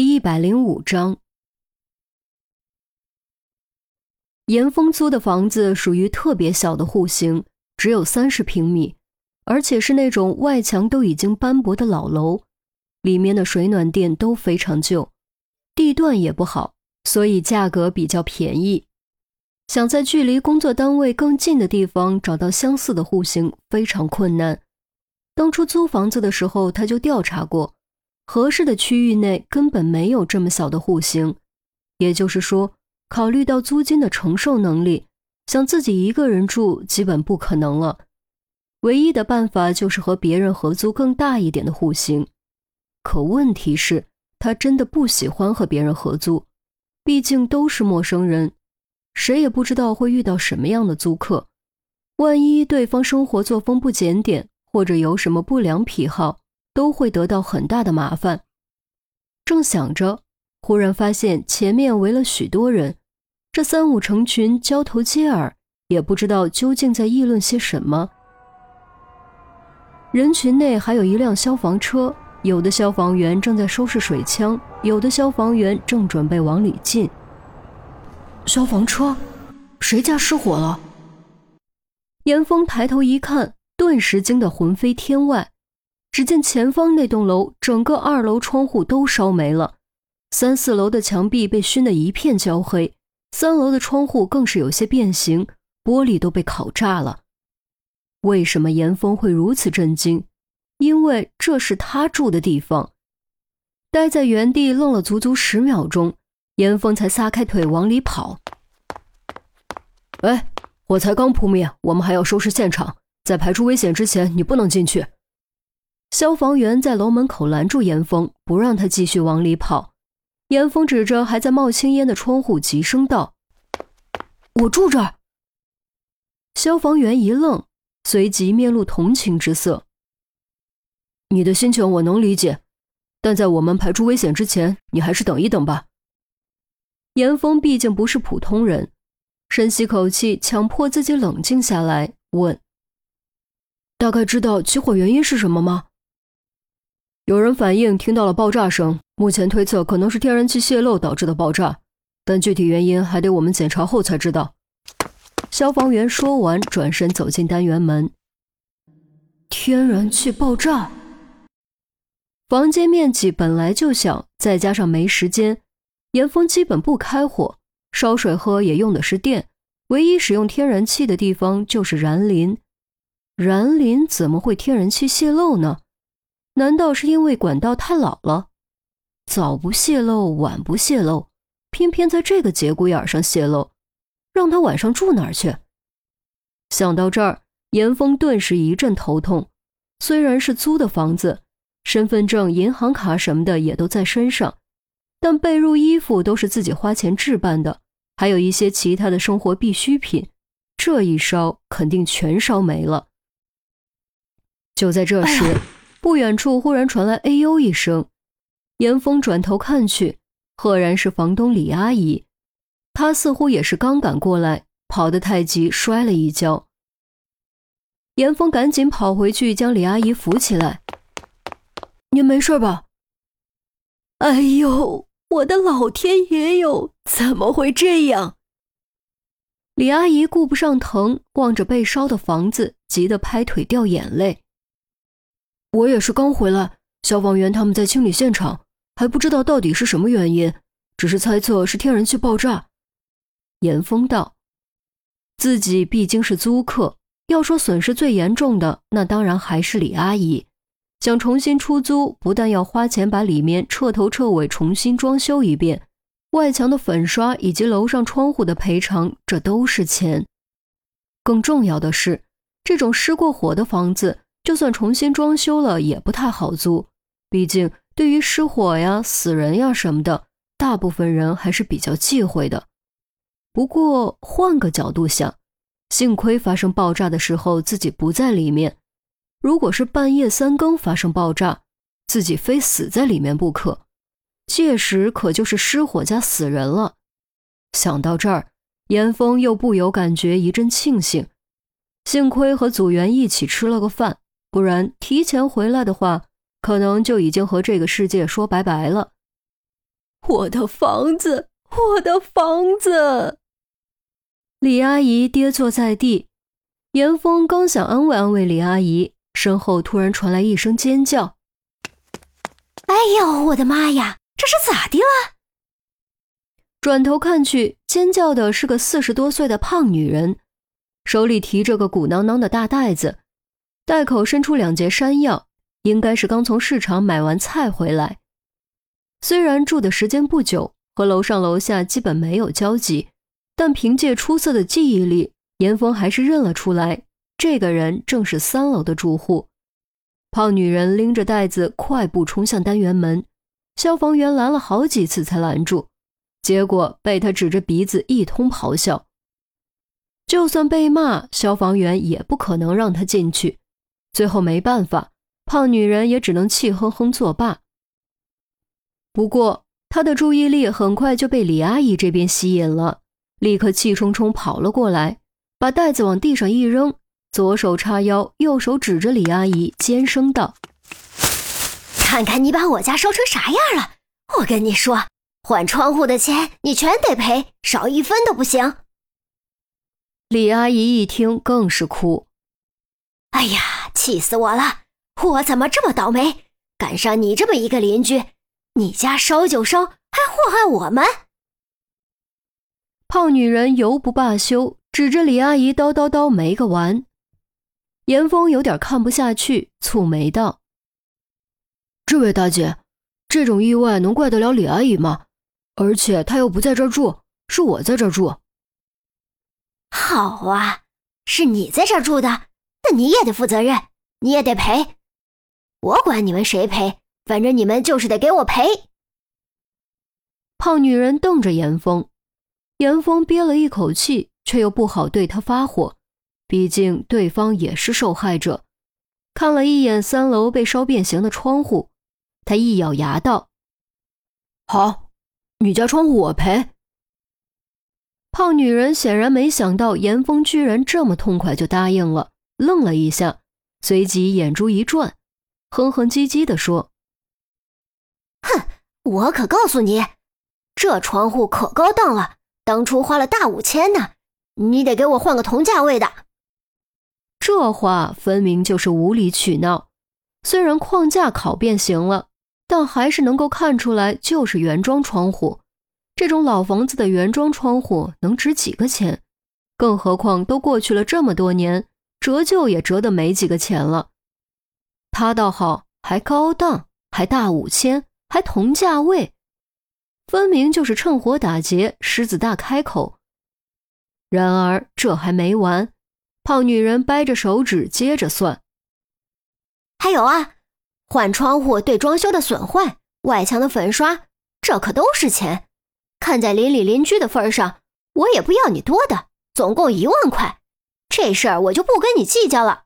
第一百零五章，严峰租的房子属于特别小的户型，只有三十平米，而且是那种外墙都已经斑驳的老楼，里面的水暖电都非常旧，地段也不好，所以价格比较便宜。想在距离工作单位更近的地方找到相似的户型非常困难。当初租房子的时候，他就调查过。合适的区域内根本没有这么小的户型，也就是说，考虑到租金的承受能力，想自己一个人住基本不可能了。唯一的办法就是和别人合租更大一点的户型。可问题是，他真的不喜欢和别人合租，毕竟都是陌生人，谁也不知道会遇到什么样的租客。万一对方生活作风不检点，或者有什么不良癖好。都会得到很大的麻烦。正想着，忽然发现前面围了许多人，这三五成群，交头接耳，也不知道究竟在议论些什么。人群内还有一辆消防车，有的消防员正在收拾水枪，有的消防员正准备往里进。消防车，谁家失火了？严峰抬头一看，顿时惊得魂飞天外。只见前方那栋楼，整个二楼窗户都烧没了，三四楼的墙壁被熏得一片焦黑，三楼的窗户更是有些变形，玻璃都被烤炸了。为什么严峰会如此震惊？因为这是他住的地方。待在原地愣了足足十秒钟，严峰才撒开腿往里跑。哎，火才刚扑灭，我们还要收拾现场，在排除危险之前，你不能进去。消防员在楼门口拦住严峰，不让他继续往里跑。严峰指着还在冒青烟的窗户，急声道：“我住这儿。”消防员一愣，随即面露同情之色：“你的心情我能理解，但在我们排除危险之前，你还是等一等吧。”严峰毕竟不是普通人，深吸口气，强迫自己冷静下来，问：“大概知道起火原因是什么吗？”有人反映听到了爆炸声，目前推测可能是天然气泄漏导致的爆炸，但具体原因还得我们检查后才知道。消防员说完，转身走进单元门。天然气爆炸，房间面积本来就小，再加上没时间，严峰基本不开火，烧水喝也用的是电，唯一使用天然气的地方就是燃林。燃林怎么会天然气泄漏呢？难道是因为管道太老了，早不泄漏，晚不泄漏，偏偏在这个节骨眼上泄漏，让他晚上住哪儿去？想到这儿，严峰顿时一阵头痛。虽然是租的房子，身份证、银行卡什么的也都在身上，但被褥、衣服都是自己花钱置办的，还有一些其他的生活必需品，这一烧肯定全烧没了。就在这时。不远处忽然传来“哎呦”一声，严峰转头看去，赫然是房东李阿姨。她似乎也是刚赶过来，跑得太急，摔了一跤。严峰赶紧跑回去，将李阿姨扶起来：“您没事吧？”“哎呦，我的老天爷哟，怎么会这样？”李阿姨顾不上疼，望着被烧的房子，急得拍腿掉眼泪。我也是刚回来，消防员他们在清理现场，还不知道到底是什么原因，只是猜测是天然气爆炸。严峰道：“自己毕竟是租客，要说损失最严重的，那当然还是李阿姨。想重新出租，不但要花钱把里面彻头彻尾重新装修一遍，外墙的粉刷以及楼上窗户的赔偿，这都是钱。更重要的是，这种失过火的房子。”就算重新装修了，也不太好租。毕竟，对于失火呀、死人呀什么的，大部分人还是比较忌讳的。不过，换个角度想，幸亏发生爆炸的时候自己不在里面。如果是半夜三更发生爆炸，自己非死在里面不可，届时可就是失火加死人了。想到这儿，严峰又不由感觉一阵庆幸，幸亏和组员一起吃了个饭。不然提前回来的话，可能就已经和这个世界说拜拜了。我的房子，我的房子！李阿姨跌坐在地，严峰刚想安慰安慰李阿姨，身后突然传来一声尖叫：“哎呦，我的妈呀，这是咋的了？”转头看去，尖叫的是个四十多岁的胖女人，手里提着个鼓囊囊的大袋子，袋口伸出两截山药，应该是刚从市场买完菜回来。虽然住的时间不久，和楼上楼下基本没有交集。但凭借出色的记忆力，严峰还是认了出来，这个人正是三楼的住户。胖女人拎着袋子快步冲向单元门，消防员拦了好几次才拦住，结果被他指着鼻子一通咆哮。就算被骂，消防员也不可能让他进去。最后没办法，胖女人也只能气哼哼作罢。不过她的注意力很快就被李阿姨这边吸引了。立刻气冲冲跑了过来，把袋子往地上一扔，左手叉腰，右手指着李阿姨，尖声道：“看看你把我家烧成啥样了！我跟你说，换窗户的钱你全得赔，少一分都不行。”李阿姨一听更是哭：“哎呀，气死我了！我怎么这么倒霉，赶上你这么一个邻居？你家烧就烧，还祸害我们！”胖女人犹不罢休，指着李阿姨叨叨叨没个完。严峰有点看不下去，蹙眉道：“这位大姐，这种意外能怪得了李阿姨吗？而且她又不在这儿住，是我在这儿住。”“好啊，是你在这儿住的，那你也得负责任，你也得赔。我管你们谁赔，反正你们就是得给我赔。”胖女人瞪着严峰。严峰憋了一口气，却又不好对她发火，毕竟对方也是受害者。看了一眼三楼被烧变形的窗户，他一咬牙道：“好，你家窗户我赔。”胖女人显然没想到严峰居然这么痛快就答应了，愣了一下，随即眼珠一转，哼哼唧唧地说：“哼，我可告诉你，这窗户可高档了。”当初花了大五千呢，你得给我换个同价位的。这话分明就是无理取闹。虽然框架烤变形了，但还是能够看出来就是原装窗户。这种老房子的原装窗户能值几个钱？更何况都过去了这么多年，折旧也折得没几个钱了。他倒好，还高档，还大五千，还同价位。分明就是趁火打劫，狮子大开口。然而这还没完，胖女人掰着手指接着算。还有啊，换窗户对装修的损坏，外墙的粉刷，这可都是钱。看在邻里邻居的份上，我也不要你多的，总共一万块。这事儿我就不跟你计较了。